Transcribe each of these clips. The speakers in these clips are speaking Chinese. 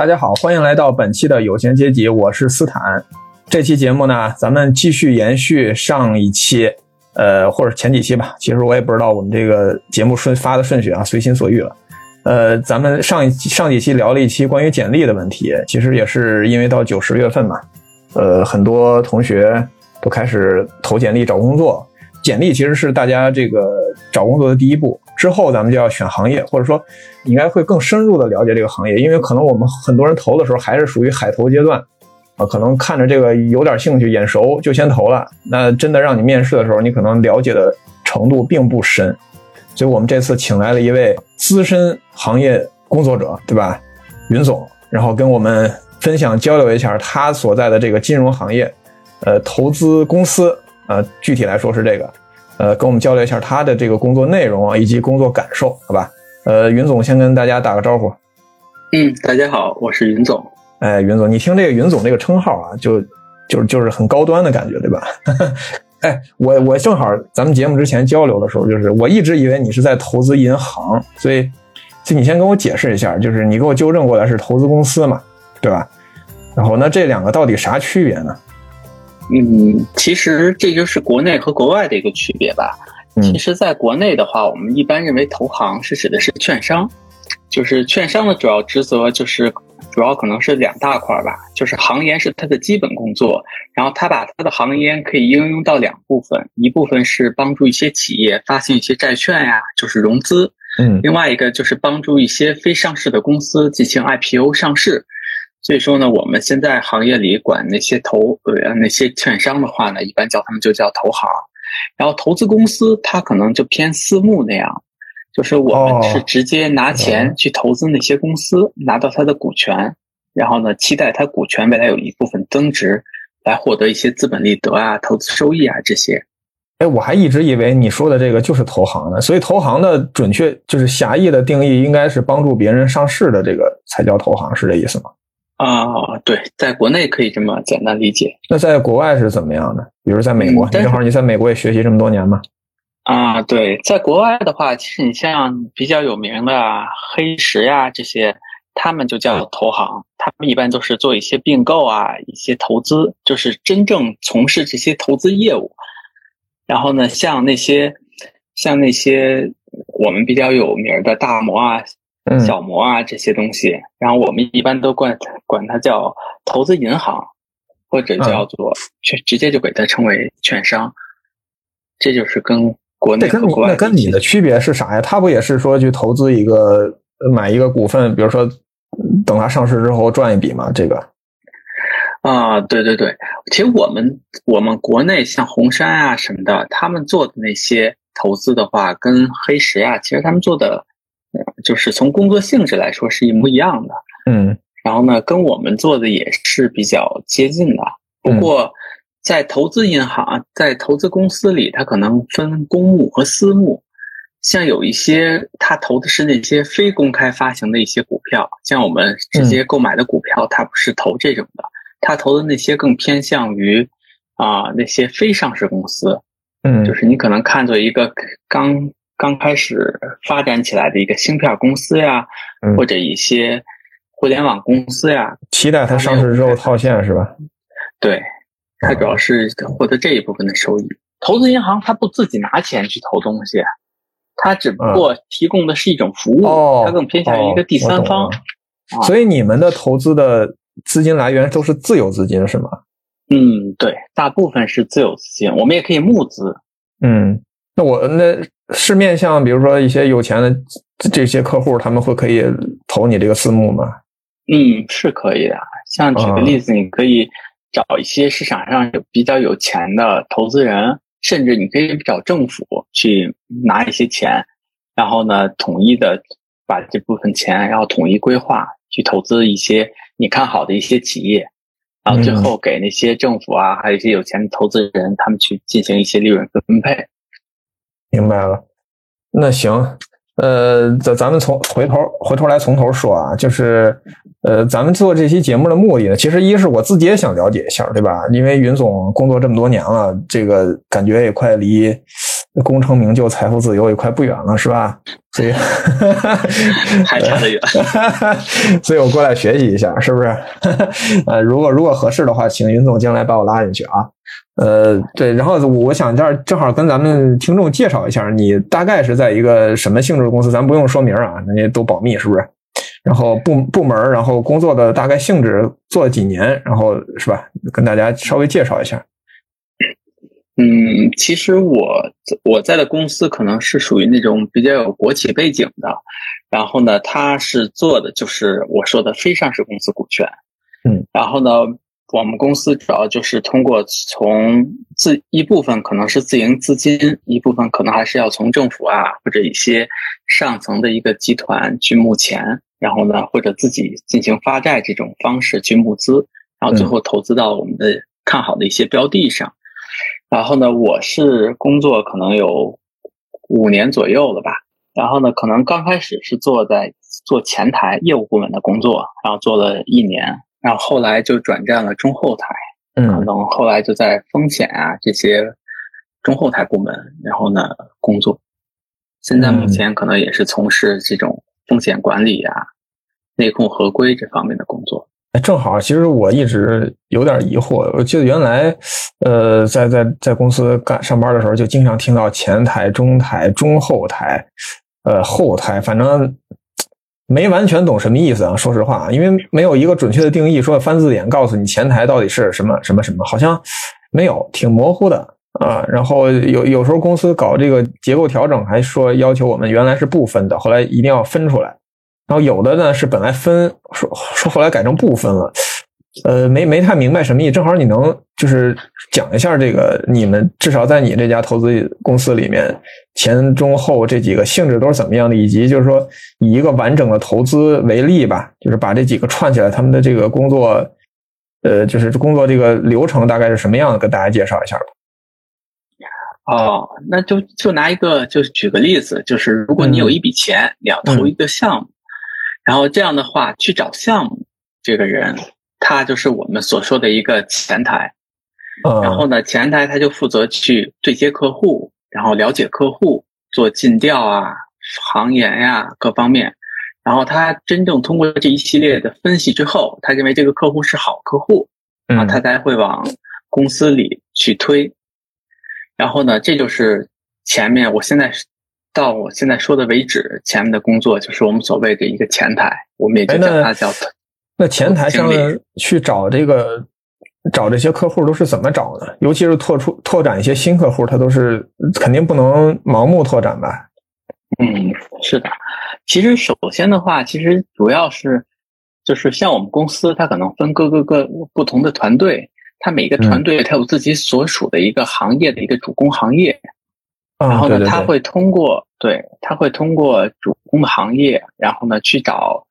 大家好，欢迎来到本期的有闲阶级，我是斯坦。这期节目呢，咱们继续延续上一期，呃，或者前几期吧。其实我也不知道我们这个节目顺发的顺序啊，随心所欲了。呃，咱们上一上几期聊了一期关于简历的问题，其实也是因为到九十月份嘛，呃，很多同学都开始投简历找工作。简历其实是大家这个找工作的第一步，之后咱们就要选行业，或者说你应该会更深入的了解这个行业，因为可能我们很多人投的时候还是属于海投阶段，啊，可能看着这个有点兴趣、眼熟就先投了，那真的让你面试的时候，你可能了解的程度并不深，所以我们这次请来了一位资深行业工作者，对吧？云总，然后跟我们分享交流一下他所在的这个金融行业，呃，投资公司。呃，具体来说是这个，呃，跟我们交流一下他的这个工作内容啊，以及工作感受，好吧？呃，云总先跟大家打个招呼。嗯，大家好，我是云总。哎，云总，你听这个云总这个称号啊，就就是就是很高端的感觉，对吧？哎，我我正好咱们节目之前交流的时候，就是我一直以为你是在投资银行，所以就你先跟我解释一下，就是你给我纠正过来是投资公司嘛，对吧？然后那这两个到底啥区别呢？嗯，其实这就是国内和国外的一个区别吧。其实，在国内的话，我们一般认为投行是指的是券商，就是券商的主要职责就是主要可能是两大块吧，就是行研是它的基本工作，然后它把它的行研可以应用到两部分，一部分是帮助一些企业发行一些债券呀，就是融资，嗯，另外一个就是帮助一些非上市的公司进行 IPO 上市。所以说呢，我们现在行业里管那些投呃那些券商的话呢，一般叫他们就叫投行。然后投资公司它可能就偏私募那样，就是我们是直接拿钱去投资那些公司，拿到它的股权，然后呢期待它股权未来有一部分增值，来获得一些资本利得啊、投资收益啊这些。哎，我还一直以为你说的这个就是投行呢，所以投行的准确就是狭义的定义应该是帮助别人上市的这个才叫投行，是这意思吗？啊，对，在国内可以这么简单理解。那在国外是怎么样的？比如在美国，正好你在美国也学习这么多年嘛。啊，对，在国外的话，其实你像比较有名的黑石呀这些，他们就叫投行，他们一般都是做一些并购啊，一些投资，就是真正从事这些投资业务。然后呢，像那些像那些我们比较有名的大摩啊。小摩啊，这些东西，然后我们一般都管管它叫投资银行，或者叫做去直接就给它称为券商。这就是跟国内跟国外那跟你的区别是啥呀？他不也是说去投资一个买一个股份，比如说等它上市之后赚一笔吗？这个啊，对对对，其实我们我们国内像红杉啊什么的，他们做的那些投资的话，跟黑石啊，其实他们做的。就是从工作性质来说是一模一样的，嗯，然后呢，跟我们做的也是比较接近的。不过，在投资银行、在投资公司里，它可能分公募和私募。像有一些，他投的是那些非公开发行的一些股票，像我们直接购买的股票，它不是投这种的，他投的那些更偏向于啊那些非上市公司，嗯，就是你可能看作一个刚。刚开始发展起来的一个芯片公司呀，或者一些互联网公司呀，期待它上市之后套现是吧？对，它主要是获得这一部分的收益。投资银行它不自己拿钱去投东西，它只不过提供的是一种服务，它更偏向于一个第三方。所以你们的投资的资金来源都是自有资金是吗？嗯，对，大部分是自有资金，我们也可以募资。嗯，那我那。是面向比如说一些有钱的这些客户，他们会可以投你这个私募吗？嗯，是可以的。像举个例子，你可以找一些市场上有比较有钱的投资人，甚至你可以找政府去拿一些钱，然后呢，统一的把这部分钱，然后统一规划去投资一些你看好的一些企业，然后最后给那些政府啊，还有一些有钱的投资人，他们去进行一些利润分配。明白了，那行，呃，咱咱们从回头回头来从头说啊，就是，呃，咱们做这期节目的目的呢，其实一是我自己也想了解一下，对吧？因为云总工作这么多年了，这个感觉也快离功成名就、财富自由也快不远了，是吧？所以 还差得远，所以我过来学习一下，是不是？呃，如果如果合适的话，请云总将来把我拉进去啊。呃，对，然后我想这儿正好跟咱们听众介绍一下，你大概是在一个什么性质的公司？咱不用说名啊，那些都保密，是不是？然后部部门，然后工作的大概性质，做了几年，然后是吧？跟大家稍微介绍一下。嗯，其实我我在的公司可能是属于那种比较有国企背景的，然后呢，他是做的就是我说的非上市公司股权，嗯，然后呢，我们公司主要就是通过从自一部分可能是自营资金，一部分可能还是要从政府啊或者一些上层的一个集团去募钱，然后呢，或者自己进行发债这种方式去募资，然后最后投资到我们的看好的一些标的上。然后呢，我是工作可能有五年左右了吧。然后呢，可能刚开始是做在做前台业务部门的工作，然后做了一年，然后后来就转战了中后台，嗯，可能后来就在风险啊这些中后台部门，然后呢工作。现在目前可能也是从事这种风险管理啊、内控合规这方面的工作。哎，正好，其实我一直有点疑惑。我记得原来，呃，在在在公司干上班的时候，就经常听到前台、中台、中后台，呃，后台，反正没完全懂什么意思啊。说实话，因为没有一个准确的定义，说翻字典告诉你前台到底是什么什么什么，好像没有，挺模糊的啊。然后有有时候公司搞这个结构调整，还说要求我们原来是不分的，后来一定要分出来。然后有的呢是本来分说说后来改成不分了，呃，没没太明白什么意思。正好你能就是讲一下这个，你们至少在你这家投资公司里面，前中后这几个性质都是怎么样的，以及就是说以一个完整的投资为例吧，就是把这几个串起来，他们的这个工作，呃，就是工作这个流程大概是什么样的，跟大家介绍一下吧。哦，那就就拿一个，就举个例子，就是如果你有一笔钱，你要投一个项目。然后这样的话，去找项目这个人，他就是我们所说的一个前台。然后呢，前台他就负责去对接客户，然后了解客户，做尽调啊、行研呀各方面。然后他真正通过这一系列的分析之后，他认为这个客户是好客户，啊，他才会往公司里去推。然后呢，这就是前面我现在是。到我现在说的为止，前面的工作就是我们所谓的一个前台，我们也就叫它叫。那前台上去找这个找这些客户都是怎么找的？尤其是拓出拓展一些新客户，他都是肯定不能盲目拓展吧？嗯，是的。其实首先的话，其实主要是就是像我们公司，它可能分各个个不同的团队，它每个团队它有自己所属的一个行业的一个主攻行业。然后呢，他会通过对，他会通过主攻的行业，然后呢去找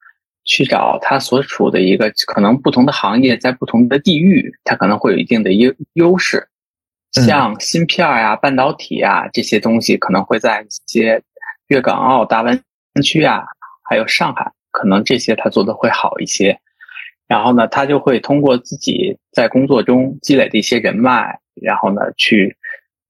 去找他所处的一个可能不同的行业，在不同的地域，它可能会有一定的优优势。像芯片呀、半导体啊这些东西，可能会在一些粤港澳大湾区啊，还有上海，可能这些他做的会好一些。然后呢，他就会通过自己在工作中积累的一些人脉，然后呢去。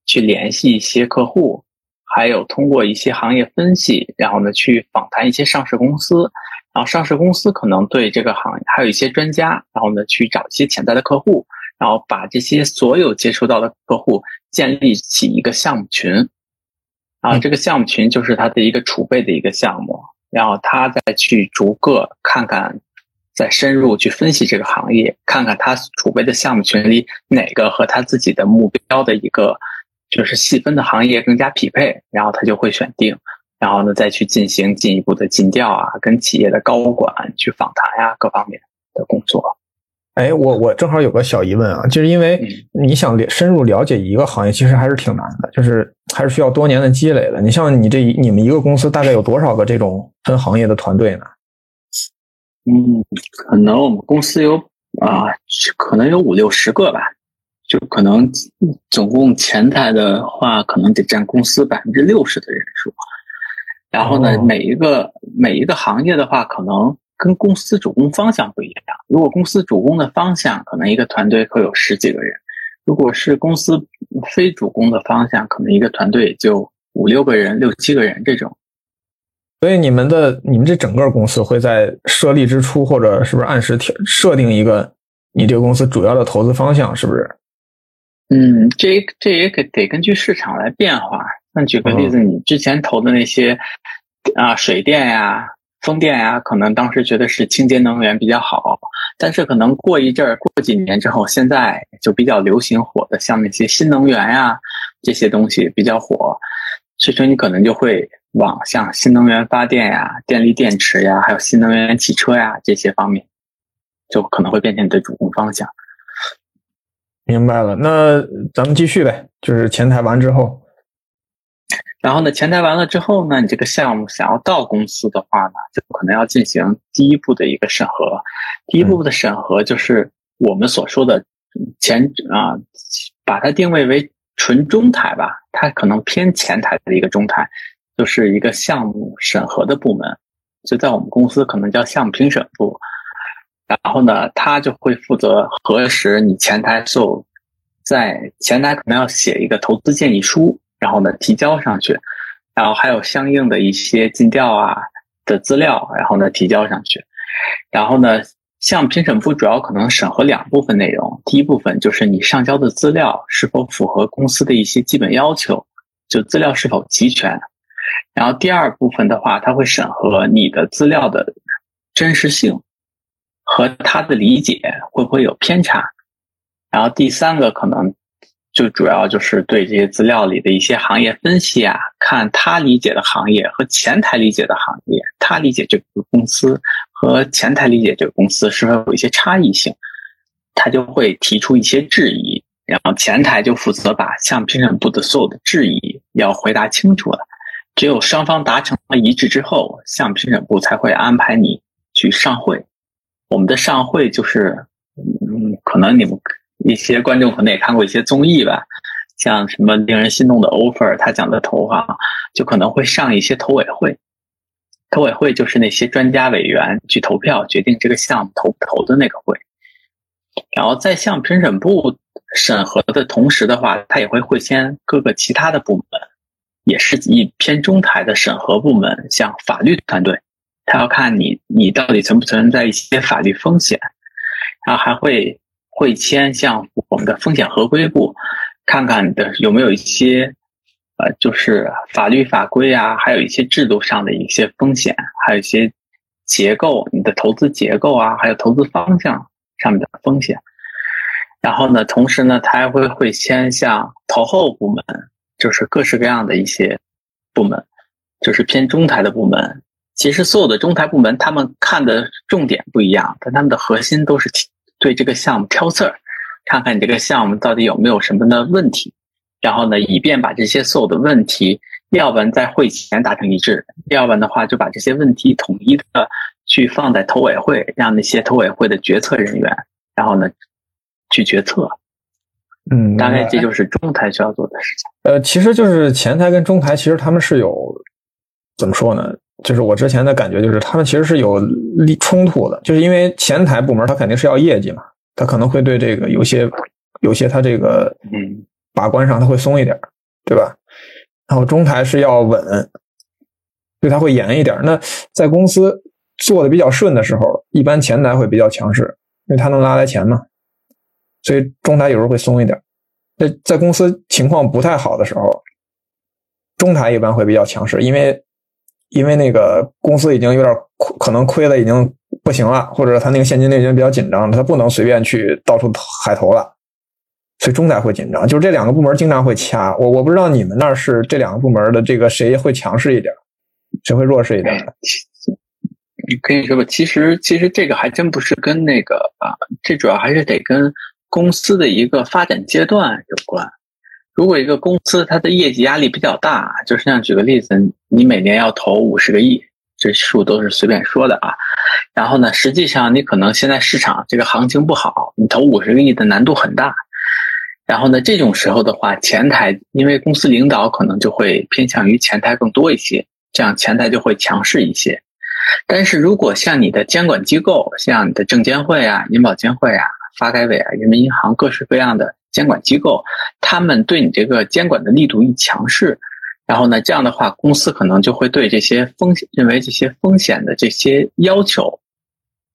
去联系一些客户，还有通过一些行业分析，然后呢去访谈一些上市公司，然后上市公司可能对这个行业还有一些专家，然后呢去找一些潜在的客户，然后把这些所有接触到的客户建立起一个项目群，啊，这个项目群就是它的一个储备的一个项目，然后他再去逐个看看，再深入去分析这个行业，看看他储备的项目群里哪个和他自己的目标的一个。就是细分的行业更加匹配，然后他就会选定，然后呢再去进行进一步的尽调啊，跟企业的高管去访谈呀，各方面的工作。哎，我我正好有个小疑问啊，就是因为你想深入了解一个行业，其实还是挺难的，就是还是需要多年的积累的。你像你这你们一个公司大概有多少个这种分行业的团队呢？嗯，可能我们公司有啊，可能有五六十个吧。就可能总共前台的话，可能得占公司百分之六十的人数。然后呢，每一个每一个行业的话，可能跟公司主攻方向不一样。如果公司主攻的方向，可能一个团队会有十几个人；如果是公司非主攻的方向，可能一个团队就五六个人、六七个人这种。所以你们的你们这整个公司会在设立之初，或者是不是按时设定一个你这个公司主要的投资方向，是不是？嗯，这这也得得根据市场来变化。那举个例子，你之前投的那些啊水电呀、风电呀，可能当时觉得是清洁能源比较好，但是可能过一阵儿、过几年之后，现在就比较流行火的，像那些新能源呀这些东西比较火，所以说你可能就会。往像新能源发电呀、电力电池呀，还有新能源汽车呀这些方面，就可能会变成你的主攻方向。明白了，那咱们继续呗，就是前台完之后，然后呢，前台完了之后呢，你这个项目想要到公司的话呢，就可能要进行第一步的一个审核。第一步的审核就是我们所说的前啊，把它定位为纯中台吧，它可能偏前台的一个中台。就是一个项目审核的部门，就在我们公司可能叫项目评审部。然后呢，他就会负责核实你前台所在前台可能要写一个投资建议书，然后呢提交上去，然后还有相应的一些尽调啊的资料，然后呢提交上去。然后呢，项目评审部主要可能审核两部分内容，第一部分就是你上交的资料是否符合公司的一些基本要求，就资料是否齐全。然后第二部分的话，他会审核你的资料的真实性和他的理解会不会有偏差。然后第三个可能就主要就是对这些资料里的一些行业分析啊，看他理解的行业和前台理解的行业，他理解这个公司和前台理解这个公司是否有一些差异性，他就会提出一些质疑，然后前台就负责把项目评审部的所有的质疑要回答清楚了。只有双方达成了一致之后，项目评审部才会安排你去上会。我们的上会就是，嗯，可能你们一些观众可能也看过一些综艺吧，像什么令人心动的 offer，他讲的投行就可能会上一些投委会。投委会就是那些专家委员去投票决定这个项目投不投的那个会。然后在项目评审部审核的同时的话，他也会会签各个其他的部门。也是以偏中台的审核部门，像法律团队，他要看你你到底存不存在一些法律风险，然后还会会签向我们的风险合规部，看看的有没有一些呃，就是法律法规啊，还有一些制度上的一些风险，还有一些结构，你的投资结构啊，还有投资方向上面的风险。然后呢，同时呢，他还会会签向投后部门。就是各式各样的一些部门，就是偏中台的部门。其实所有的中台部门，他们看的重点不一样，但他们的核心都是对这个项目挑刺儿，看看你这个项目到底有没有什么的问题，然后呢，以便把这些所有的问题，要不然在会前达成一致，要不然的话就把这些问题统一的去放在投委会，让那些投委会的决策人员，然后呢去决策。嗯，大概这就是中台需要做的事情。呃，其实就是前台跟中台，其实他们是有怎么说呢？就是我之前的感觉，就是他们其实是有利冲突的。就是因为前台部门他肯定是要业绩嘛，他可能会对这个有些有些他这个嗯把关上他会松一点，对吧？然后中台是要稳，对他会严一点。那在公司做的比较顺的时候，一般前台会比较强势，因为他能拉来钱嘛。所以中台有时候会松一点，在在公司情况不太好的时候，中台一般会比较强势，因为因为那个公司已经有点可能亏的已经不行了，或者他那个现金流已经比较紧张了，他不能随便去到处海投了，所以中台会紧张。就是这两个部门经常会掐我，我不知道你们那儿是这两个部门的这个谁会强势一点，谁会弱势一点？你可以说吧，其实其实这个还真不是跟那个啊，这主要还是得跟。公司的一个发展阶段有关。如果一个公司它的业绩压力比较大，就是像举个例子，你每年要投五十个亿，这数都是随便说的啊。然后呢，实际上你可能现在市场这个行情不好，你投五十个亿的难度很大。然后呢，这种时候的话，前台因为公司领导可能就会偏向于前台更多一些，这样前台就会强势一些。但是如果像你的监管机构，像你的证监会啊、银保监会啊。发改委啊，人民银行各式各样的监管机构，他们对你这个监管的力度一强势，然后呢，这样的话，公司可能就会对这些风险认为这些风险的这些要求，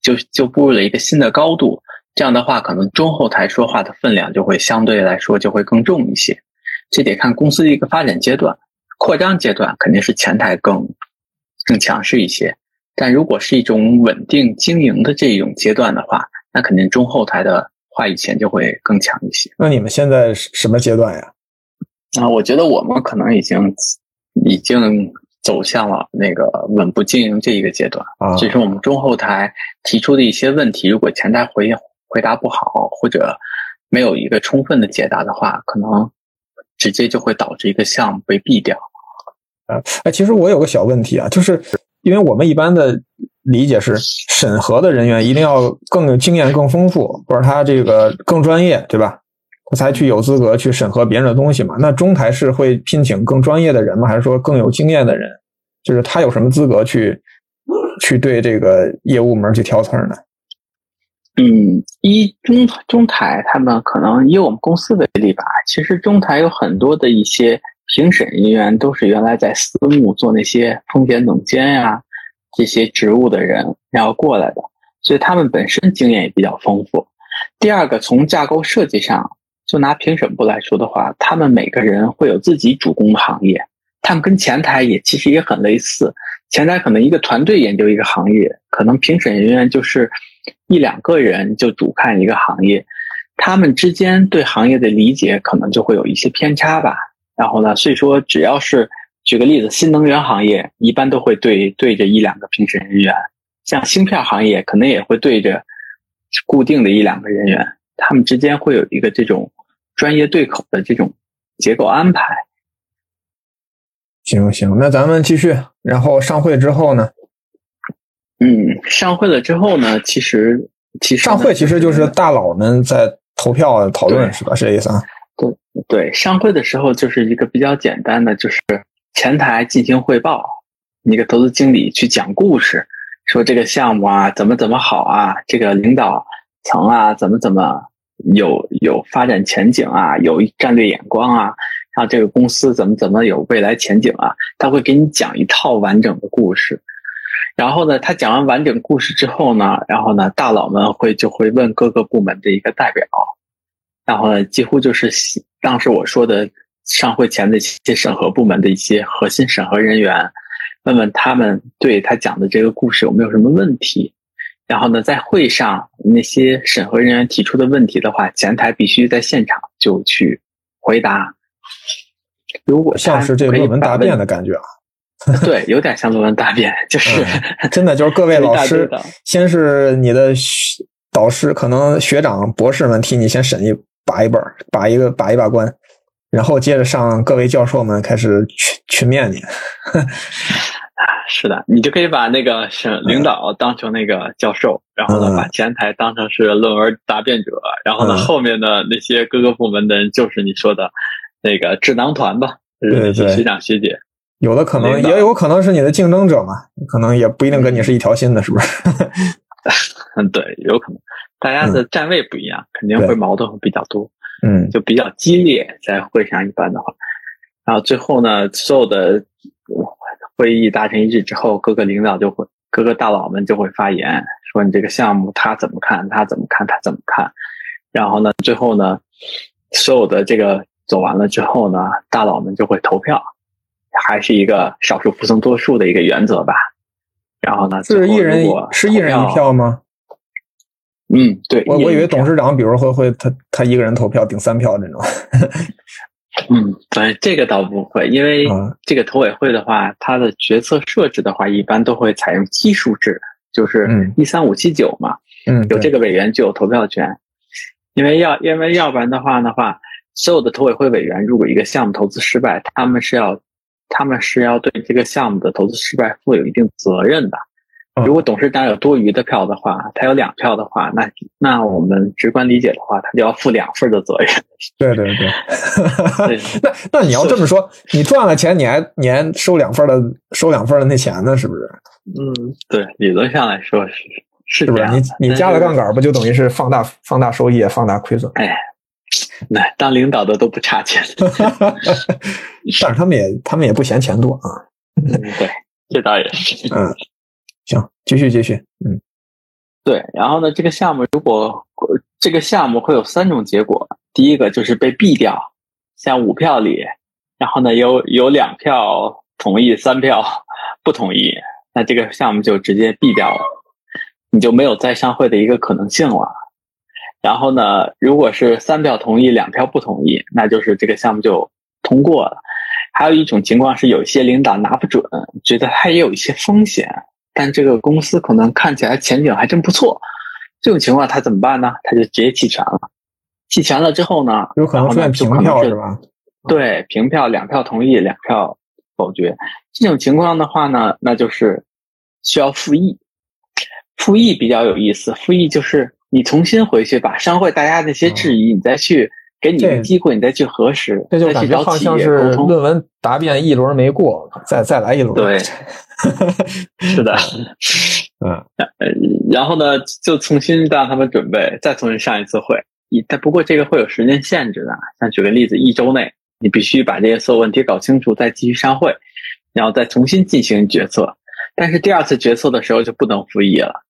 就就步入了一个新的高度。这样的话，可能中后台说话的分量就会相对来说就会更重一些。这得看公司的一个发展阶段，扩张阶段肯定是前台更更强势一些。但如果是一种稳定经营的这一种阶段的话，那肯定中后台的话语权就会更强一些。那你们现在什么阶段呀？啊，我觉得我们可能已经已经走向了那个稳步经营这一个阶段啊。就是我们中后台提出的一些问题，如果前台回回答不好，或者没有一个充分的解答的话，可能直接就会导致一个项目被毙掉。啊，哎，其实我有个小问题啊，就是因为我们一般的理解是，审核的人员一定要更有经验、更丰富，或者他这个更专业，对吧？他才去有资格去审核别人的东西嘛？那中台是会聘请更专业的人吗？还是说更有经验的人？就是他有什么资格去去对这个业务门去挑刺呢？嗯，一中中台他们可能以我们公司为例吧，其实中台有很多的一些评审人员都是原来在私募做那些风险总监呀这些职务的人然后过来的，所以他们本身经验也比较丰富。第二个，从架构设计上。就拿评审部来说的话，他们每个人会有自己主攻的行业，他们跟前台也其实也很类似。前台可能一个团队研究一个行业，可能评审人员就是一两个人就主看一个行业，他们之间对行业的理解可能就会有一些偏差吧。然后呢，所以说只要是举个例子，新能源行业一般都会对对着一两个评审人员，像芯片行业可能也会对着固定的一两个人员，他们之间会有一个这种。专业对口的这种结构安排，行行，那咱们继续。然后上会之后呢？嗯，上会了之后呢？其实，其实上会其实就是大佬们在投票讨论，是吧？是这意思啊？对对，上会的时候就是一个比较简单的，就是前台进行汇报，一个投资经理去讲故事，说这个项目啊怎么怎么好啊，这个领导层啊怎么怎么。有有发展前景啊，有战略眼光啊，然后这个公司怎么怎么有未来前景啊？他会给你讲一套完整的故事，然后呢，他讲完完整故事之后呢，然后呢，大佬们会就会问各个部门的一个代表，然后呢，几乎就是当时我说的上会前的一些审核部门的一些核心审核人员，问问他们对他讲的这个故事有没有什么问题。然后呢，在会上那些审核人员提出的问题的话，前台必须在现场就去回答。如果像是这论文答辩的感觉啊，对，有点像论文答辩，就是真的就是各位 老师，先是你的导师，可能学长、博士们替你先审一把一本，把一个把一把关，然后接着上各位教授们开始群群面你。是的，你就可以把那个省领导当成那个教授，然后呢，把前台当成是论文答辩者，然后呢，后面的那些各个部门的人就是你说的那个智囊团吧，对对，学长学姐，有的可能也有可能是你的竞争者嘛，可能也不一定跟你是一条心的，是不是？嗯，对，有可能，大家的站位不一样，肯定会矛盾会比较多，嗯，就比较激烈，在会上一般的话，然后最后呢，所有的。会议达成一致之后，各个领导就会，各个大佬们就会发言，说你这个项目他怎么看，他怎么看，他怎么看。然后呢，最后呢，所有的这个走完了之后呢，大佬们就会投票，还是一个少数服从多数的一个原则吧。然后呢，是一人是一人一票吗？嗯，对。我我以为董事长，比如会会他他一个人投票顶三票那种。嗯，反正，这个倒不会，因为这个投委会的话，它的决策设置的话，一般都会采用奇数制，就是一三五七九嘛，嗯，有这个委员就有投票权，因为要因为要不然的话的话，所有的投委会委员如果一个项目投资失败，他们是要他们是要对这个项目的投资失败负有一定责任的。如果董事长有多余的票的话，他有两票的话，那那我们直观理解的话，他就要负两份的责任。对对对，那那你要这么说，你赚了钱，你还你还收两份的收两份的那钱呢，是不是？嗯，对，理论上来说是是不是？你你加了杠杆，不就等于是放大放大收益，放大亏损？哎，那当领导的都不差钱，但是他们也他们也不嫌钱多啊。嗯，对，这倒也是。嗯，行，继续继续。嗯，对。然后呢，这个项目如果这个项目会有三种结果，第一个就是被毙掉，像五票里，然后呢有有两票同意，三票不同意，那这个项目就直接毙掉了，你就没有再上会的一个可能性了。然后呢，如果是三票同意，两票不同意，那就是这个项目就通过了。还有一种情况是，有一些领导拿不准，觉得它也有一些风险，但这个公司可能看起来前景还真不错。这种情况他怎么办呢？他就直接弃权了。弃权了之后呢，有可能出现平票是吧？对，平票，两票同意，两票否决。这种情况的话呢，那就是需要复议。复议比较有意思，复议就是。你重新回去把商会大家那些质疑，你再去给你个机会，你再去核实，这就感觉好像是论文答辩一轮没过，再再来一轮。对，是的，嗯，然后呢，就重新让他们准备，再重新上一次会。但不过这个会有时间限制的，像举个例子，一周内你必须把这些所有问题搞清楚，再继续上会，然后再重新进行决策。但是第二次决策的时候就不能复议了。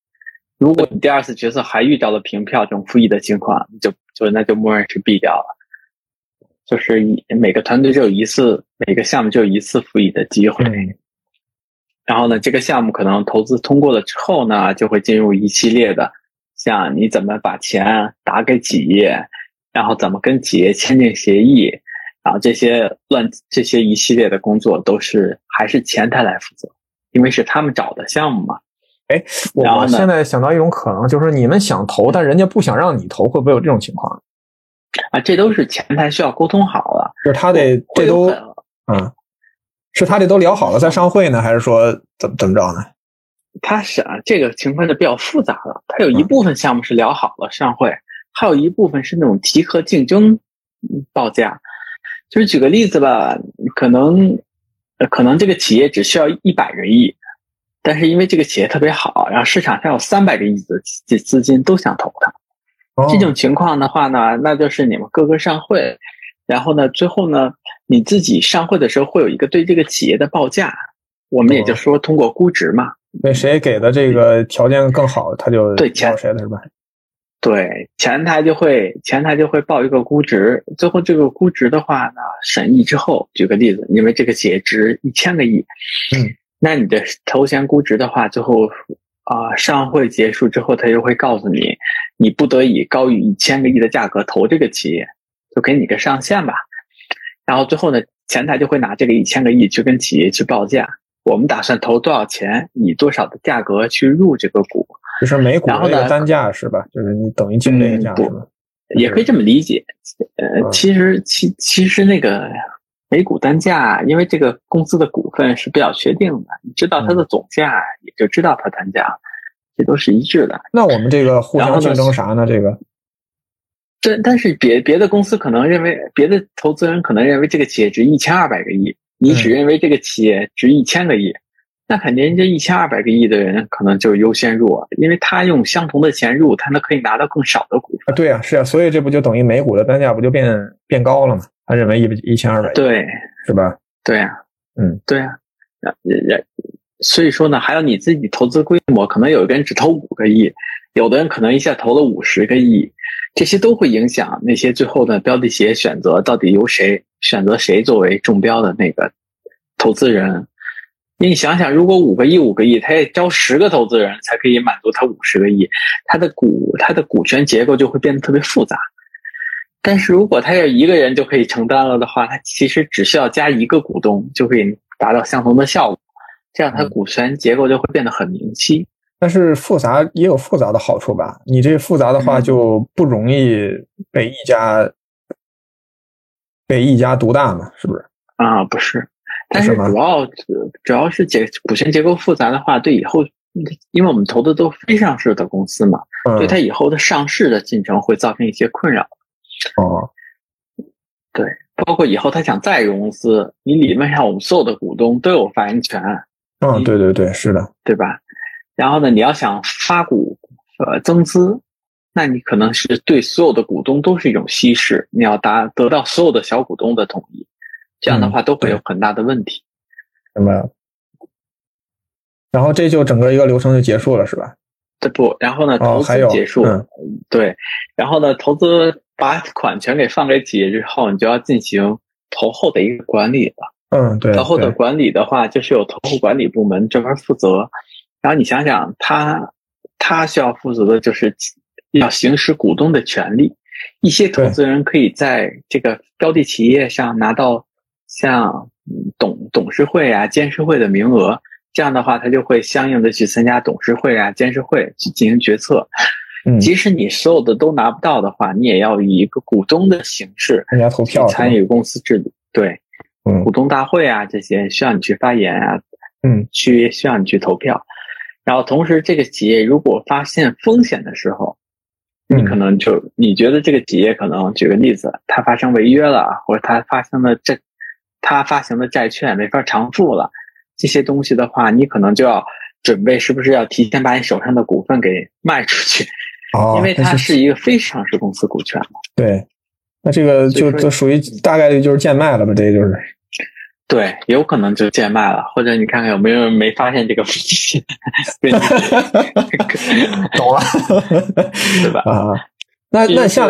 如果你第二次决策还遇到了平票这种复议的情况，你就就那就默认是毙掉了。就是每个团队只有一次，每个项目就有一次复议的机会。然后呢，这个项目可能投资通过了之后呢，就会进入一系列的，像你怎么把钱打给企业，然后怎么跟企业签订协议，然后这些乱这些一系列的工作都是还是前台来负责，因为是他们找的项目嘛。哎，我现在想到一种可能，就是你们想投，但人家不想让你投，会不会有这种情况？啊，这都是前台需要沟通好了，就是他得这都，嗯，是他这都聊好了再上会呢，还是说怎么怎么着呢？他是啊，这个情况就比较复杂了。他有一部分项目是聊好了上会，还有一部分是那种集合竞争报价。就是举个例子吧，可能可能这个企业只需要一百个亿。但是因为这个企业特别好，然后市场上有三百个亿的资资金都想投它，这种情况的话呢，那就是你们各个上会，然后呢，最后呢，你自己上会的时候会有一个对这个企业的报价，我们也就说通过估值嘛，那谁给的这个条件更好，他就对钱谁的是吧？对，前台就会前台就会报一个估值，最后这个估值的话呢，审议之后，举个例子，因为这个企业值一千个亿，嗯。那你的头衔估值的话，最后啊上会结束之后，他就会告诉你，你不得以高于一千个亿的价格投这个企业，就给你个上限吧。然后最后呢，前台就会拿这个一千个亿去跟企业去报价，我们打算投多少钱，以多少的价格去入这个股，就是每股的单价是吧？就是你等于进这个价是吧？也可以这么理解。呃，其实其其实那个。每股单价，因为这个公司的股份是比较确定的，你知道它的总价，也就知道它单价，这都是一致的。那我们这个互相竞争啥呢？这个，但，但是别别的公司可能认为，别的投资人可能认为这个企业值一千二百个亿，你只认为这个企业值一千个亿，那肯定这一千二百个亿的人可能就优先入，因为他用相同的钱入，他能可以拿到更少的股份。啊，对啊，是啊，所以这不就等于每股的单价不就变变高了吗？他认为一一千二百亿，对，是吧？对呀，嗯，对呀，人，所以说呢，还有你自己投资规模，可能有个人只投五个亿，有的人可能一下投了五十个亿，这些都会影响那些最后的标的企业选择到底由谁选择谁作为中标的那个投资人。你想想，如果五个亿五个亿，他也招十个投资人才可以满足他五十个亿，他的股他的股权结构就会变得特别复杂。但是如果他要一个人就可以承担了的话，他其实只需要加一个股东就可以达到相同的效果，这样他股权结构就会变得很明晰。但是复杂也有复杂的好处吧？你这复杂的话就不容易被一家被一家独大嘛？是不是？啊，不是，但是主要主要是结股权结构复杂的话，对以后，因为我们投的都非上市的公司嘛，对它以后的上市的进程会造成一些困扰。哦，对，包括以后他想再融资，你理论上我们所有的股东都有发言权。嗯，对对对，是的，对吧？然后呢，你要想发股呃增资，那你可能是对所有的股东都是一种稀释，你要达得到所有的小股东的同意，这样的话都会有很大的问题。明白了。然后这就整个一个流程就结束了，是吧？这不？然后呢，投资结束，对，然后呢，投资把款全给放给企业之后，你就要进行投后的一个管理了。嗯，对。投后的管理的话，就是有投后管理部门专门负责。然后你想想，他他需要负责的就是要行使股东的权利。一些投资人可以在这个标的企业上拿到像董董事会啊、监事会的名额。这样的话，他就会相应的去参加董事会啊、监事会去进行决策。嗯，即使你所有的都拿不到的话，你也要以一个股东的形式参加投票，参与公司制度。对，嗯，股东大会啊这些需要你去发言啊，嗯，去需要你去投票。然后同时，这个企业如果发现风险的时候，你可能就你觉得这个企业可能举个例子，它发生违约了，或者它发生的债，它发行的债券没法偿付了。这些东西的话，你可能就要准备，是不是要提前把你手上的股份给卖出去？哦，因为它是一个非上市公司股权嘛。对，那这个就就属于大概率就是贱卖了吧？这就是。对，有可能就贱卖了，或者你看看有没有人没发现这个风险？懂了，对吧？啊，那那像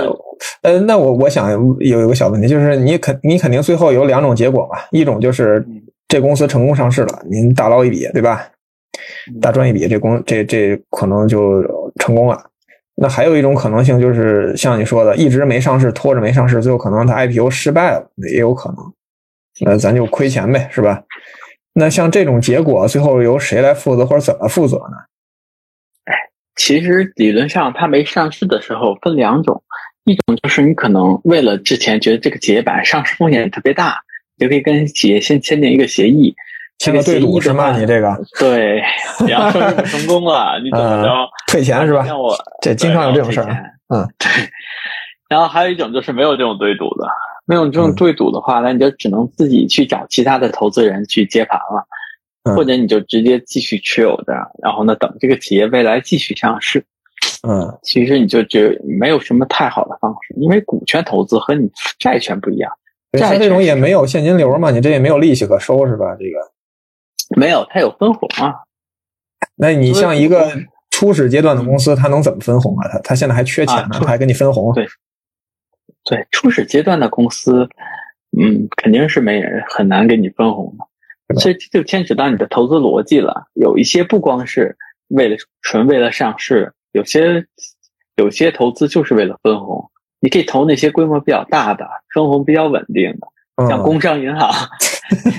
呃，那我我想有一个小问题，就是你肯你肯定最后有两种结果吧？一种就是。这公司成功上市了，您大捞一笔，对吧？大赚一笔，这公这这可能就成功了。那还有一种可能性，就是像你说的，一直没上市，拖着没上市，最后可能它 IPO 失败了，也有可能。那咱就亏钱呗，是吧？那像这种结果，最后由谁来负责，或者怎么负责呢？哎，其实理论上它没上市的时候分两种，一种就是你可能为了之前觉得这个企业板上市风险特别大。就可以跟企业先签订一个协议，签个对赌是吗？你这个 对，然后成功了，你怎么着退钱是吧？像我这经常有这种事儿，嗯，对。然后还有一种就是没有这种对赌的，没有这种对赌的话，那你就只能自己去找其他的投资人去接盘了，或者你就直接继续持有着，然后呢，等这个企业未来继续上市。嗯，其实你就觉没有什么太好的方式，因为股权投资和你债权不一样。债这种也没有现金流嘛，你这也没有利息可收是吧？这个没有，它有分红啊。那你像一个初始阶段的公司，它能怎么分红啊？它它现在还缺钱呢，还给你分红？对，对，初始阶段的公司，嗯，肯定是没人很难给你分红的。所以这就牵扯到你的投资逻辑了。有一些不光是为了纯为了上市，有些有些投资就是为了分红。你可以投那些规模比较大的、分红比较稳定的，像工商银行。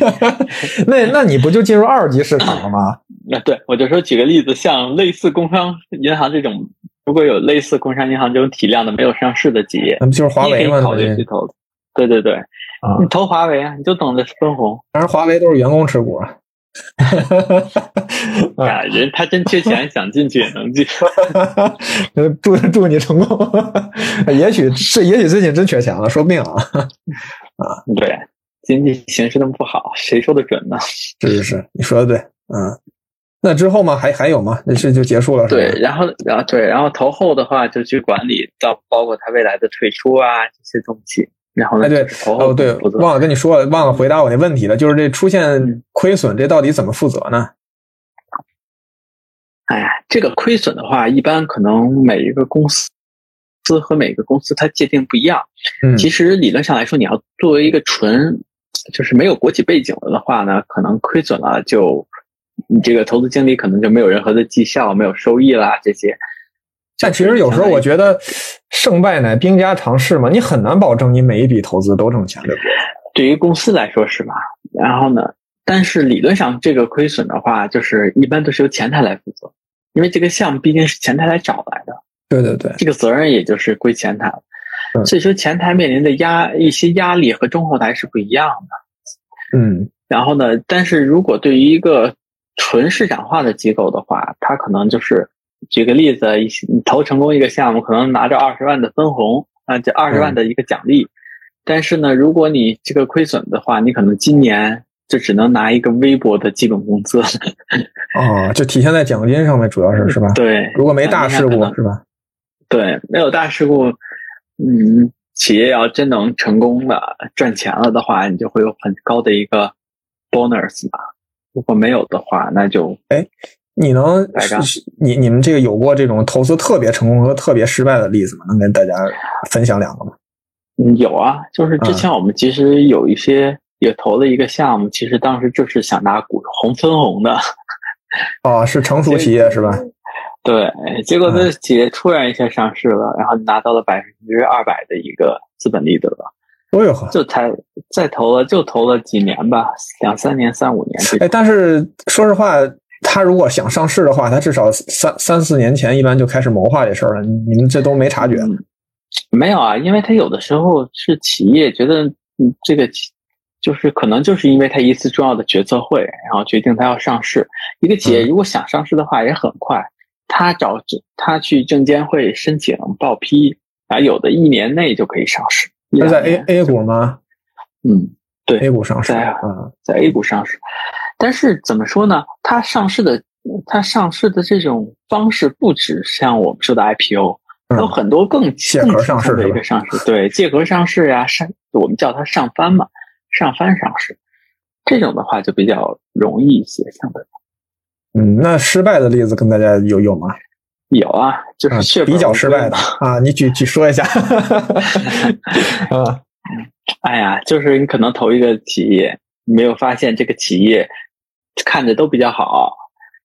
那那你不就进入二级市场了吗？那对，我就说举个例子，像类似工商银行这种，如果有类似工商银行这种体量的没有上市的企业，那不就是华为吗？考虑去投。对对对，你投华为啊，你就等着分红。当然，华为都是员工持股啊。啊，人他真缺钱，想进去也能进。祝祝你成功。也许是，也许最近真缺钱了，说不定啊。啊，对，经济形势那么不好，谁说的准呢？是是是，你说的对。嗯，那之后嘛？还还有吗？那是就结束了？对，然后然后对，然后投后的话就去管理，到包括他未来的退出啊这些东西。然后哎对哦对，忘了跟你说了，忘了回答我那问题了，就是这出现亏损，这到底怎么负责呢？哎呀，这个亏损的话，一般可能每一个公司司和每个公司它界定不一样。嗯，其实理论上来说，你要作为一个纯就是没有国企背景了的话呢，可能亏损了就你这个投资经理可能就没有任何的绩效，没有收益啦这些。但其实有时候我觉得，胜败乃兵家常事嘛，你很难保证你每一笔投资都挣钱，对不对？对于公司来说是吧？然后呢，但是理论上这个亏损的话，就是一般都是由前台来负责，因为这个项目毕竟是前台来找来的。对对对，这个责任也就是归前台了。所以说，前台面临的压一些压力和中后台是不一样的。嗯，然后呢，但是如果对于一个纯市场化的机构的话，它可能就是。举个例子，一你投成功一个项目，可能拿着二十万的分红啊，这二十万的一个奖励。但是呢，如果你这个亏损的话，你可能今年就只能拿一个微薄的基本工资。哦，就体现在奖金上面，主要是是吧？对，如果没大事故是吧？对，没有大事故，嗯，企业要真能成功的赚钱了的话，你就会有很高的一个 bonus 吧。如果没有的话，那就哎，你能你你们这个有过这种投资特别成功和特别失败的例子吗？能跟大家分享两个吗？嗯，有啊，就是之前我们其实有一些也投了一个项目，其实当时就是想拿股红分红的。哦，是成熟企业是吧？对，结果这企业突然一下上市了，然后拿到了百分之二百的一个资本利得。哎呦呵，就才再投了，就投了几年吧，两三年、三五年。哎，但是说实话，他如果想上市的话，他至少三三四年前一般就开始谋划这事儿了。你们这都没察觉？没有啊，因为他有的时候是企业觉得，嗯，这个就是可能就是因为他一次重要的决策会，然后决定他要上市。一个企业如果想上市的话，也很快，他找他去证监会申请报批，啊，有的一年内就可以上市。是在 A A 股吗？嗯，对，A 股上市啊，在 A 股上市。但是怎么说呢？它上市的，它上市的这种方式不止像我们说的 IPO，有很多更借壳上市的一个上市，对，借壳上市呀，上我们叫它上翻嘛，上翻上市，这种的话就比较容易一些，相对。嗯，那失败的例子跟大家有有吗？有啊，就是比较失败的啊，你举举说一下。啊，哎呀，就是你可能投一个企业，没有发现这个企业看着都比较好，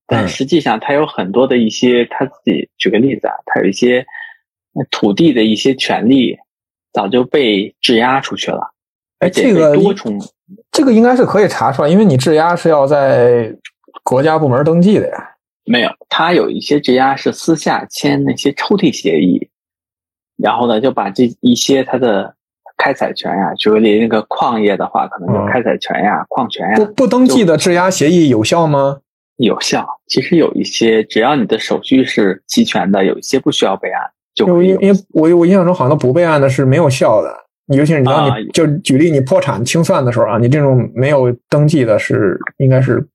但实际上它有很多的一些他自己。举个例子啊，它有一些土地的一些权利早就被质押出去了，而这个多重，这个应该是可以查出来，因为你质押是要在国家部门登记的呀。没有，他有一些质押是私下签那些抽屉协议，然后呢就把这一些他的开采权呀，举个例，那个矿业的话，可能就开采权呀、矿权呀。不不登记的质押协议有效吗？有效，其实有一些，只要你的手续是齐全的，有一些不需要备案。就因为因为我我印象中好像不备案的是没有效的，尤其是你当你就举例你破产清算的时候啊，你这种没有登记的是应该是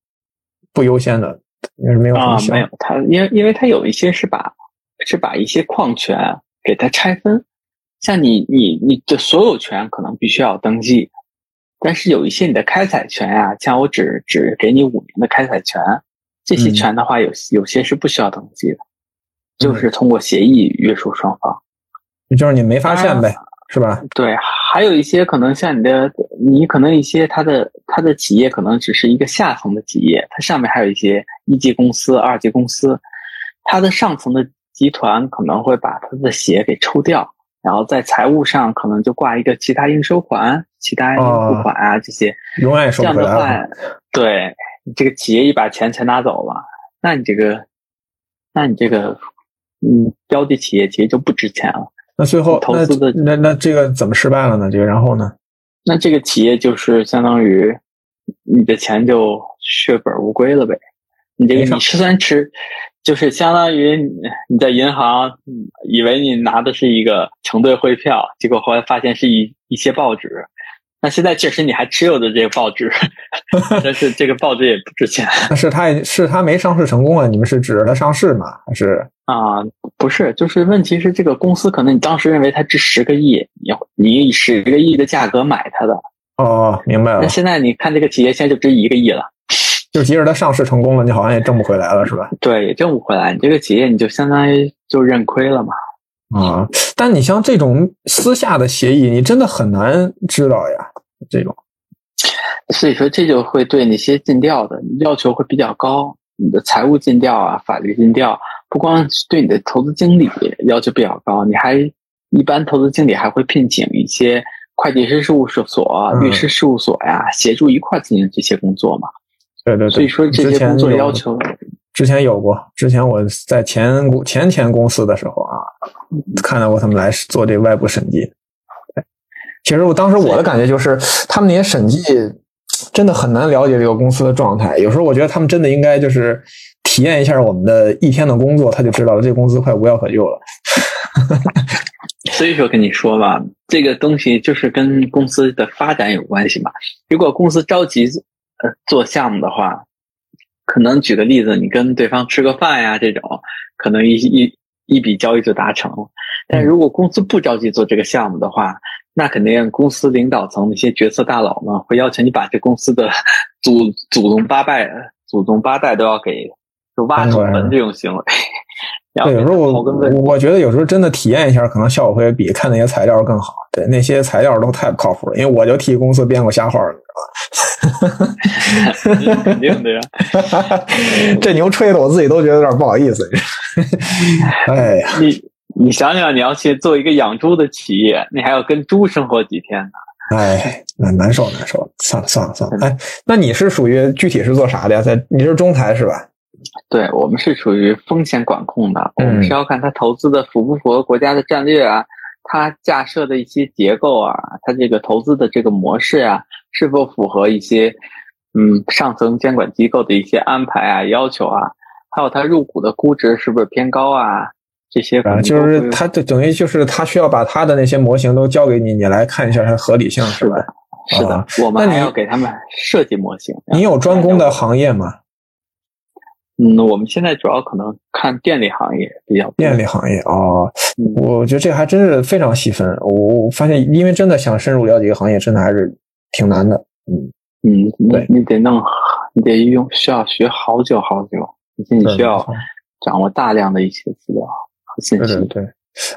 不优先的。也是没有啊，没有他，因为因为他有一些是把是把一些矿权给它拆分，像你你你的所有权可能必须要登记，但是有一些你的开采权呀，像我只只给你五年的开采权，这些权的话有有些是不需要登记的，就是通过协议约束双方，就是你没发现呗。是吧？对，还有一些可能像你的，你可能一些它的它的企业可能只是一个下层的企业，它上面还有一些一级公司、二级公司，它的上层的集团可能会把它的血给抽掉，然后在财务上可能就挂一个其他应收款、其他应付款啊这些，永远收不回来。对，你这个企业一把钱全拿走了，那你这个，那你这个，嗯，标的企业其实就不值钱了。那最后投资的那那这个怎么失败了呢？这个然后呢？那这个企业就是相当于你的钱就血本无归了呗。你这个你吃三吃，就是相当于你在银行以为你拿的是一个承兑汇票，结果后来发现是一一些报纸。那现在确实你还持有的这个报纸，但是这个报纸也不值钱。是他是他没上市成功啊？你们是指着它上市吗？还是啊？不是，就是问题是这个公司可能你当时认为它值十个亿，你你以十个亿的价格买它的。哦，明白了。那现在你看这个企业现在就值一个亿了，就即使它上市成功了，你好像也挣不回来了，是吧？对，也挣不回来。你这个企业你就相当于就认亏了嘛。啊，但你像这种私下的协议，你真的很难知道呀。这种，所以说这就会对那些尽调的要求会比较高。你的财务尽调啊，法律尽调，不光对你的投资经理要求比较高，你还一般投资经理还会聘请一些会计师事务所、律师事务所呀，协助一块进行这些工作嘛。对对对。所以说这些工作要求。之前有过，之前我在前前前公司的时候啊，看到过他们来做这外部审计。其实我当时我的感觉就是，他们那些审计真的很难了解这个公司的状态。有时候我觉得他们真的应该就是体验一下我们的一天的工作，他就知道了这公司快无药可救了。所以说跟你说吧，这个东西就是跟公司的发展有关系嘛。如果公司着急呃做项目的话。可能举个例子，你跟对方吃个饭呀，这种可能一一一笔交易就达成了。但如果公司不着急做这个项目的话，那肯定公司领导层那些决策大佬们，会要求你把这公司的祖祖宗八代、祖宗八代都要给就挖祖坟这种行为。对，有时候我我觉得有时候真的体验一下，可能效果会比看那些材料更好。对，那些材料都太不靠谱了，因为我就替公司编过瞎话儿，肯定的呀。这牛吹的我自己都觉得有点不好意思。哎呀，你你想想，你要去做一个养猪的企业，你还要跟猪生活几天呢？哎，难难受难受。算了算了算了。哎，那你是属于具体是做啥的呀？在你是中台是吧？对我们是属于风险管控的，我们是要看它投资的符不符合国家的战略啊，它架设的一些结构啊，它这个投资的这个模式啊，是否符合一些嗯上层监管机构的一些安排啊要求啊，还有它入股的估值是不是偏高啊？这些啊，就是它就等于就是它需要把它的那些模型都交给你，你来看一下它合理性是吧？是的，我们还要给他们设计模型。你有专攻的行业吗？嗯，我们现在主要可能看电力行业比较。电力行业哦，我觉得这还真是非常细分。我我发现，因为真的想深入了解一个行业，真的还是挺难的。嗯嗯，对，你得弄，你得用，需要学好久好久，而且你需要掌握大量的一些资料和信息。对对对。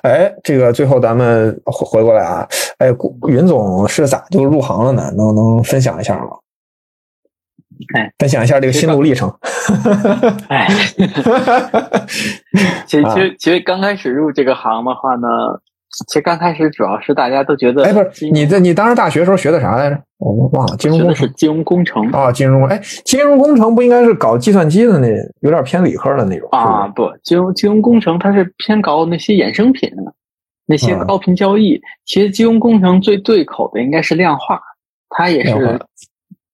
哎，这个最后咱们回回过来啊，哎，云总是咋就入行了呢？能能分享一下吗？哎，再讲一下这个心路历程。哎，其实其实其实刚开始入这个行的话呢，其实刚开始主要是大家都觉得，哎，不是你在你当时大学时候学的啥来着？我忘了，金融工程，金融工程啊，金融哎，金融工程不应该是搞计算机的那，有点偏理科的那种啊？不，金融金融工程它是偏搞那些衍生品，那些高频交易。其实金融工程最对口的应该是量化，它也是。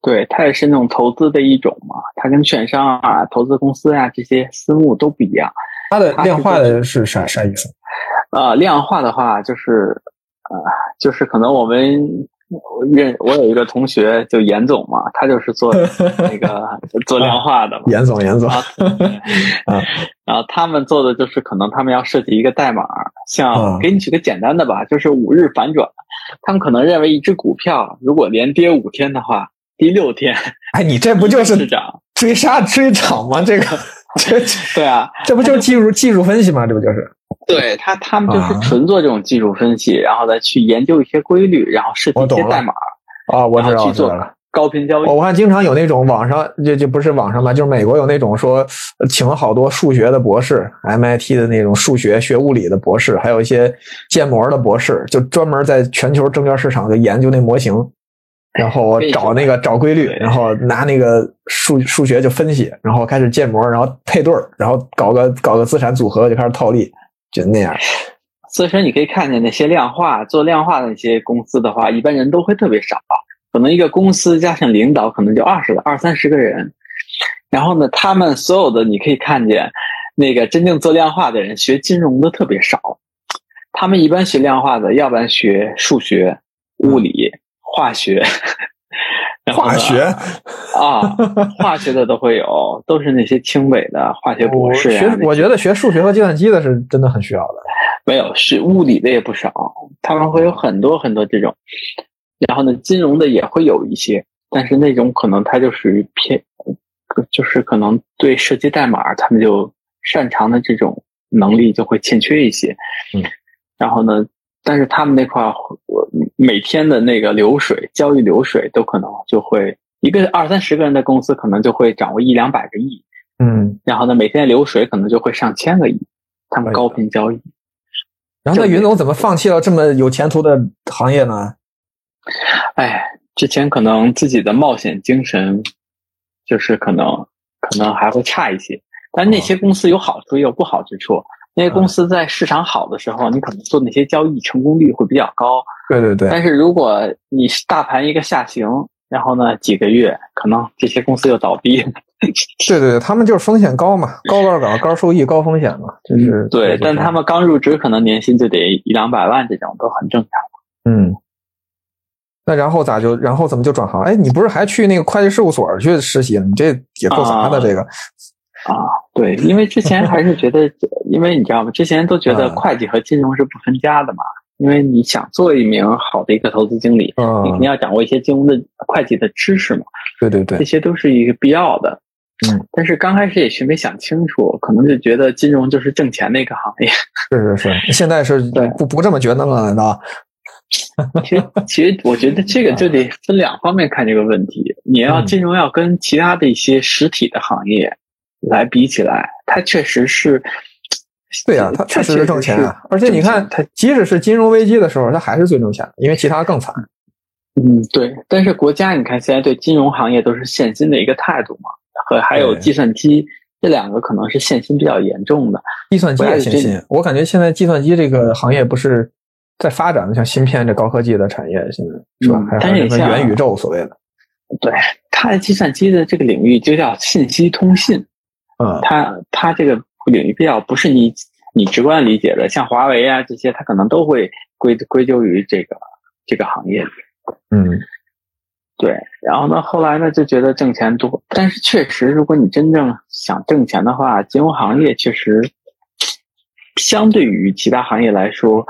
对，它也是那种投资的一种嘛，它跟券商啊、投资公司啊这些私募都不一样。它的量化的是啥啥意思？呃，量化的话就是，呃，就是可能我们认我有一个同学就严总嘛，他就是做 那个做量化的。严总，严总。啊，然后他们做的就是可能他们要设计一个代码，像给你举个简单的吧，就是五日反转，他们可能认为一只股票如果连跌五天的话。第六天，哎，你这不就是 追杀追涨吗？这个，这对啊，这不就是技术技术分析吗？这不就是？对他，他们就是纯做这种技术分析，然后再去研究一些规律，然后设计一些代码啊，我知道，去做高频交易。我看经常有那种网上，就就不是网上吧，就是美国有那种说，请了好多数学的博士，MIT 的那种数学学物理的博士，还有一些建模的博士，就专门在全球证券市场就研究那模型。然后我找那个找规律，然后拿那个数数学就分析，然后开始建模，然后配对儿，然后搞个搞个资产组合就开始套利，就那样。所以说，你可以看见那些量化做量化的那些公司的话，一般人都会特别少，可能一个公司加上领导可能就二十二三十个人。然后呢，他们所有的你可以看见，那个真正做量化的人学金融的特别少，他们一般学量化的，要不然学数学、物理。化学，化学啊，化学的都会有，都是那些清北的化学博士呀。学，我觉得学数学和计算机的是真的很需要的。没有，是物理的也不少，他们会有很多很多这种。然后呢，金融的也会有一些，但是那种可能它就属于偏，就是可能对设计代码，他们就擅长的这种能力就会欠缺一些。嗯，然后呢？但是他们那块儿，我每天的那个流水交易流水都可能就会一个二三十个人的公司可能就会掌握一两百个亿，嗯，然后呢，每天的流水可能就会上千个亿，他们高频交易。然后那云总怎么放弃了这么有前途的行业呢？哎，之前可能自己的冒险精神就是可能可能还会差一些，但那些公司有好处也有不好之处。那些公司在市场好的时候，你可能做那些交易成功率会比较高。对对对。但是如果你大盘一个下行，然后呢几个月，可能这些公司又倒闭。对对对，他们就是风险高嘛，高杠杆、高收益、高风险嘛，就是对。但他们刚入职，可能年薪就得一两百万，这种都很正常。嗯。那然后咋就？然后怎么就转行？哎，你不是还去那个会计事务所去实习？你这也够杂的这个。啊，对，因为之前还是觉得，因为你知道吗？之前都觉得会计和金融是不分家的嘛。因为你想做一名好的一个投资经理，你肯定要掌握一些金融的、会计的知识嘛。对对对，这些都是一个必要的。嗯，但是刚开始也是没想清楚，可能就觉得金融就是挣钱的一个行业。是是是，现在是不不这么觉得了？难道？其 实其实，我觉得这个就得分两方面看这个问题。你要金融要跟其他的一些实体的行业来比起来，它确实是。对呀，它确实是挣钱啊！而且你看，它即使是金融危机的时候，它还是最挣钱的，因为其他更惨。嗯，对。但是国家，你看现在对金融行业都是限薪的一个态度嘛，和还有计算机这两个可能是限薪比较严重的。计算机也限薪，我感觉现在计算机这个行业不是在发展的，像芯片这高科技的产业，现在是吧？但是像元宇宙所谓的，对它的计算机的这个领域就叫信息通信。嗯，它它这个。领域比较不是你你直观理解的，像华为啊这些，它可能都会归归咎于这个这个行业。嗯，对。然后呢，后来呢就觉得挣钱多，但是确实，如果你真正想挣钱的话，金融行业确实相对于其他行业来说，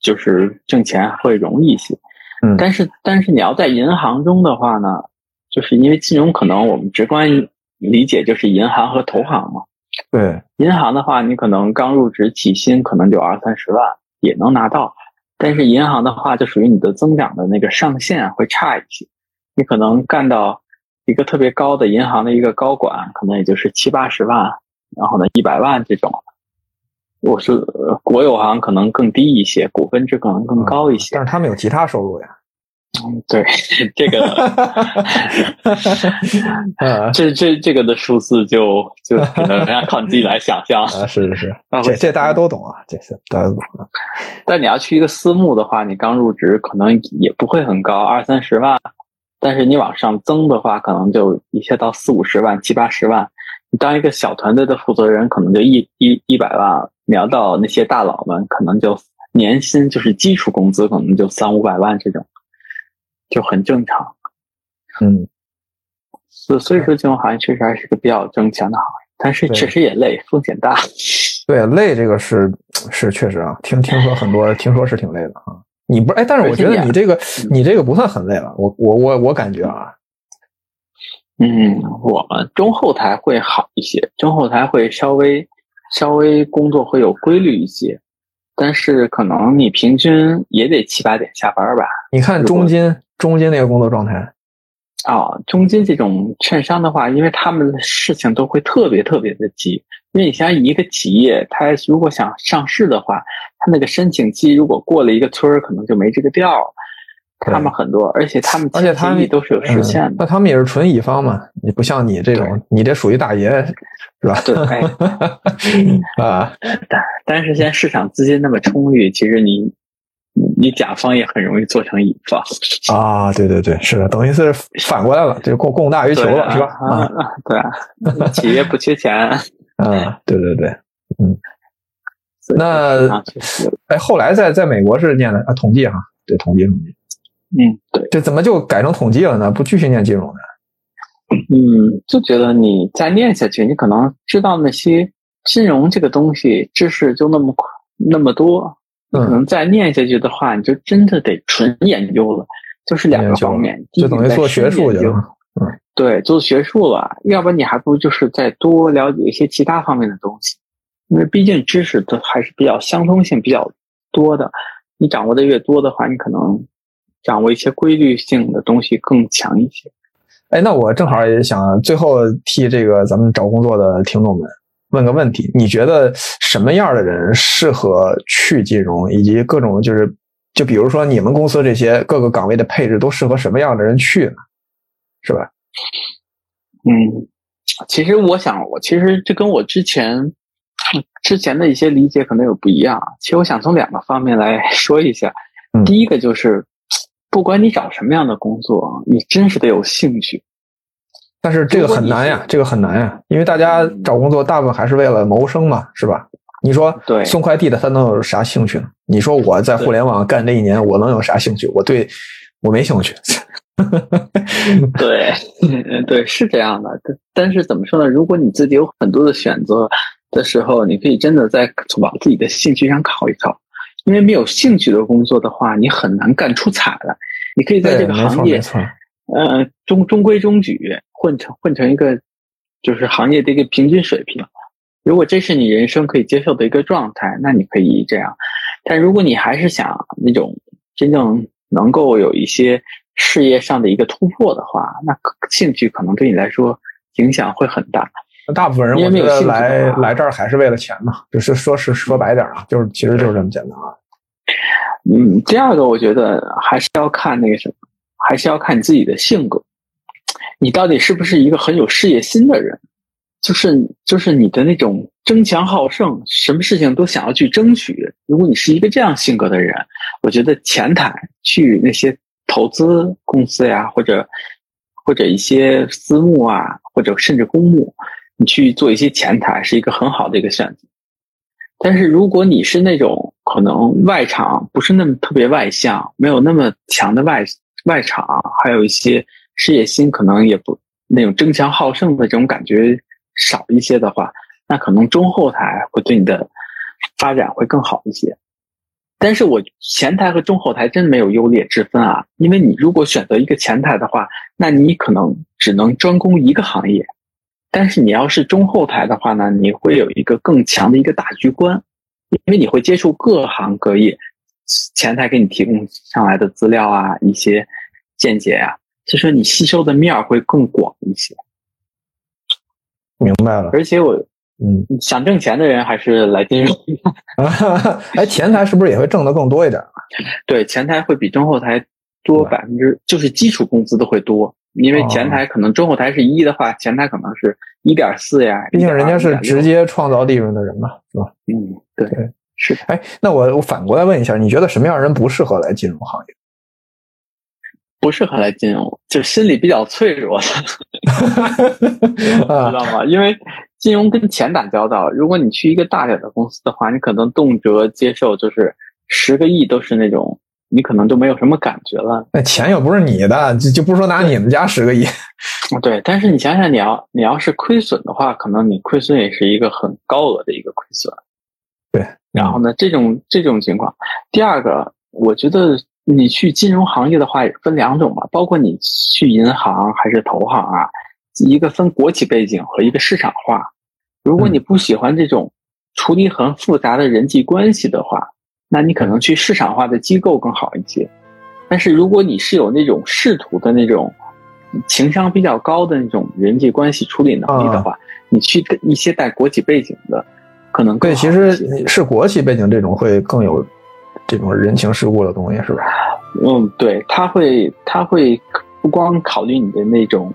就是挣钱会容易一些。嗯，但是但是你要在银行中的话呢，就是因为金融可能我们直观理解就是银行和投行嘛。对银行的话，你可能刚入职起薪可能就二三十万也能拿到，但是银行的话就属于你的增长的那个上限会差一些，你可能干到一个特别高的银行的一个高管，可能也就是七八十万，然后呢一百万这种。我是国有行可能更低一些，股份制可能更高一些，但是他们有其他收入呀。嗯，对，这个，这这这个的数字就就可能要靠你自己来想象啊，是是是，这这大家都懂啊，这些大家都懂。啊但你要去一个私募的话，你刚入职可能也不会很高，二三十万，但是你往上增的话，可能就一下到四五十万、七八十万。你当一个小团队的负责人，可能就一一一百万；你要到那些大佬们，可能就年薪就是基础工资，可能就三五百万这种。就很正常，嗯，所所以说金融行业确实还是个比较挣钱的行业，但是确实也累，风险大。对，累这个是是确实啊，听听说很多，听说是挺累的啊。你不哎，但是我觉得你这个你这个不算很累了，我我我我感觉啊，嗯，我们中后台会好一些，中后台会稍微稍微工作会有规律一些。但是可能你平均也得七八点下班吧？你看中金，中间那个工作状态，啊，中间这种券商的话，因为他们的事情都会特别特别的急。因为你像一个企业，它如果想上市的话，它那个申请期如果过了一个村儿，可能就没这个调。他们很多，而且他们而且他们都是有实现的。那他们也是纯乙方嘛？你不像你这种，你这属于大爷，是吧？对，啊，但但是现在市场资金那么充裕，其实你你甲方也很容易做成乙方啊。对对对，是的，等于是反过来了，就供供大于求了，是吧？啊，对啊，企业不缺钱。啊，对对对，嗯。那哎，后来在在美国是念的啊，统计哈，对，统计统计。嗯，对，这怎么就改成统计了呢？不继续念金融呢？嗯，就觉得你再念下去，你可能知道那些金融这个东西知识就那么那么多，你可能再念下去的话，你就真的得纯研究了，就是两个方面，就等于做学术去了。嗯，对，做学术了，要不然你还不如就是再多了解一些其他方面的东西，因为毕竟知识都还是比较相通性比较多的，你掌握的越多的话，你可能。掌握一些规律性的东西更强一些。哎，那我正好也想最后替这个咱们找工作的听众们问个问题：你觉得什么样的人适合去金融？以及各种就是，就比如说你们公司这些各个岗位的配置都适合什么样的人去呢？是吧？嗯，其实我想，我其实这跟我之前 之前的一些理解可能有不一样。其实我想从两个方面来说一下。第一个就是。不管你找什么样的工作，你真是得有兴趣。但是这个很难呀，这个很难呀，因为大家找工作大部分还是为了谋生嘛，是吧？你说送快递的他能有啥兴趣呢？你说我在互联网干这一年，我能有啥兴趣？我对我没兴趣。对，对，是这样的。但是怎么说呢？如果你自己有很多的选择的时候，你可以真的在往自己的兴趣上靠一靠。因为没有兴趣的工作的话，你很难干出彩来。你可以在这个行业，呃，中中规中矩，混成混成一个就是行业的一个平均水平。如果这是你人生可以接受的一个状态，那你可以这样。但如果你还是想那种真正能够有一些事业上的一个突破的话，那兴趣可能对你来说影响会很大。大部分人我觉得来来这儿还是为了钱嘛，就是说是说白点啊，就是其实就是这么简单啊。嗯，第二个我觉得还是要看那个什么，还是要看你自己的性格，你到底是不是一个很有事业心的人，就是就是你的那种争强好胜，什么事情都想要去争取。如果你是一个这样性格的人，我觉得前台去那些投资公司呀，或者或者一些私募啊，或者甚至公募。你去做一些前台是一个很好的一个选择，但是如果你是那种可能外场不是那么特别外向，没有那么强的外外场，还有一些事业心，可能也不那种争强好胜的这种感觉少一些的话，那可能中后台会对你的发展会更好一些。但是我前台和中后台真没有优劣之分啊，因为你如果选择一个前台的话，那你可能只能专攻一个行业。但是你要是中后台的话呢，你会有一个更强的一个大局观，因为你会接触各行各业，前台给你提供上来的资料啊，一些见解啊，就说你吸收的面会更广一些。明白了。而且我，嗯，想挣钱的人还是来金融。哎，前台是不是也会挣得更多一点？对，前台会比中后台多百分之，就是基础工资都会多。因为前台可能中后台是一的话，前台可能是一点四呀。毕竟人家是直接创造利润的人嘛，是吧？嗯，对，是。哎，那我我反过来问一下，你觉得什么样的人不适合来金融行业？不适合来金融，就心理比较脆弱的，知道吗？因为金融跟钱打交道，如果你去一个大点的公司的话，你可能动辄接受就是十个亿都是那种。你可能就没有什么感觉了。那钱又不是你的，就就不说拿你们家十个亿。对，但是你想想，你要你要是亏损的话，可能你亏损也是一个很高额的一个亏损。对，然后呢，这种这种情况，第二个，我觉得你去金融行业的话，也分两种嘛，包括你去银行还是投行啊，一个分国企背景和一个市场化。如果你不喜欢这种处理很复杂的人际关系的话。那你可能去市场化的机构更好一些，但是如果你是有那种仕途的那种情商比较高的那种人际关系处理能力的话，你去一些带国企背景的，可能对，其实是国企背景这种会更有这种人情世故的东西，是吧？嗯，对，他会他会不光考虑你的那种。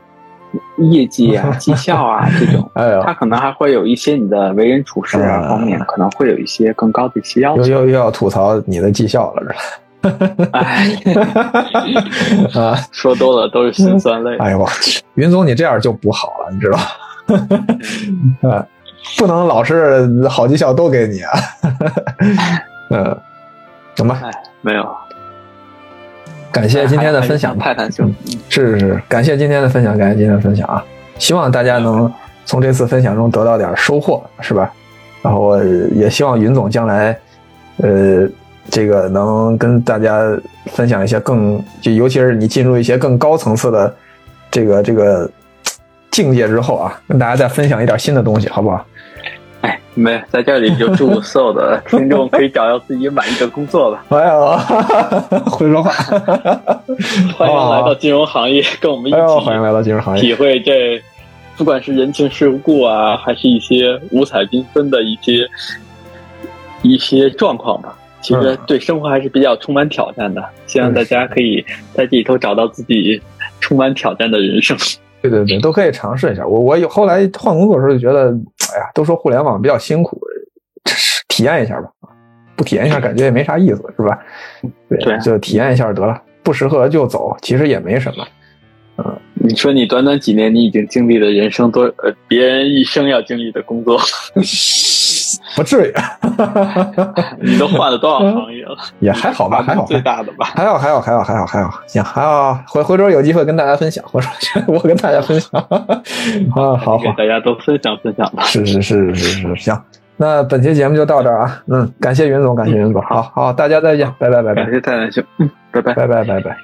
业绩啊，绩效啊，这种，他可能还会有一些你的为人处事啊方面，可能会有一些更高的一些要求。又又又要吐槽你的绩效了，是吧？哎，啊，说多了都是心酸泪。哎呦我去，云总你这样就不好了，你知道？啊，不能老是好绩效都给你啊。嗯，行吧？哎，没有。感谢今天的分享，泰坦兄，是是是，感谢今天的分享，感谢今天的分享啊！希望大家能从这次分享中得到点收获，是吧？然后也希望云总将来，呃，这个能跟大家分享一些更，就尤其是你进入一些更高层次的这个这个境界之后啊，跟大家再分享一点新的东西，好不好？没在这里就祝所有的听众可以找到自己满意的工作吧。哎呦，会说话，欢迎来到金融行业，跟我们一起。欢迎来到金融行业，体会这不管是人情世故啊，还是一些五彩缤纷的一些一些状况吧。其实对生活还是比较充满挑战的。希望大家可以在这里头找到自己充满挑战的人生。对对对，都可以尝试一下。我我有后来换工作的时候就觉得，哎呀，都说互联网比较辛苦，体验一下吧。不体验一下，感觉也没啥意思，是吧？对，就体验一下得了。不适合就走，其实也没什么。嗯，你说你短短几年，你已经经历了人生多呃别人一生要经历的工作，不至于，你都换了多少行业了？也还好吧，还好，最大的吧，还好，还好，还好，还好，还好，行，还好，回回头有机会跟大家分享，或者我跟大家分享。啊，好好，大家都分享分享吧，是是是是是，行，那本期节目就到这儿啊，嗯，感谢云总，感谢云总，好好，大家再见，拜拜拜拜，感谢太南兄，嗯，拜拜。拜拜拜拜。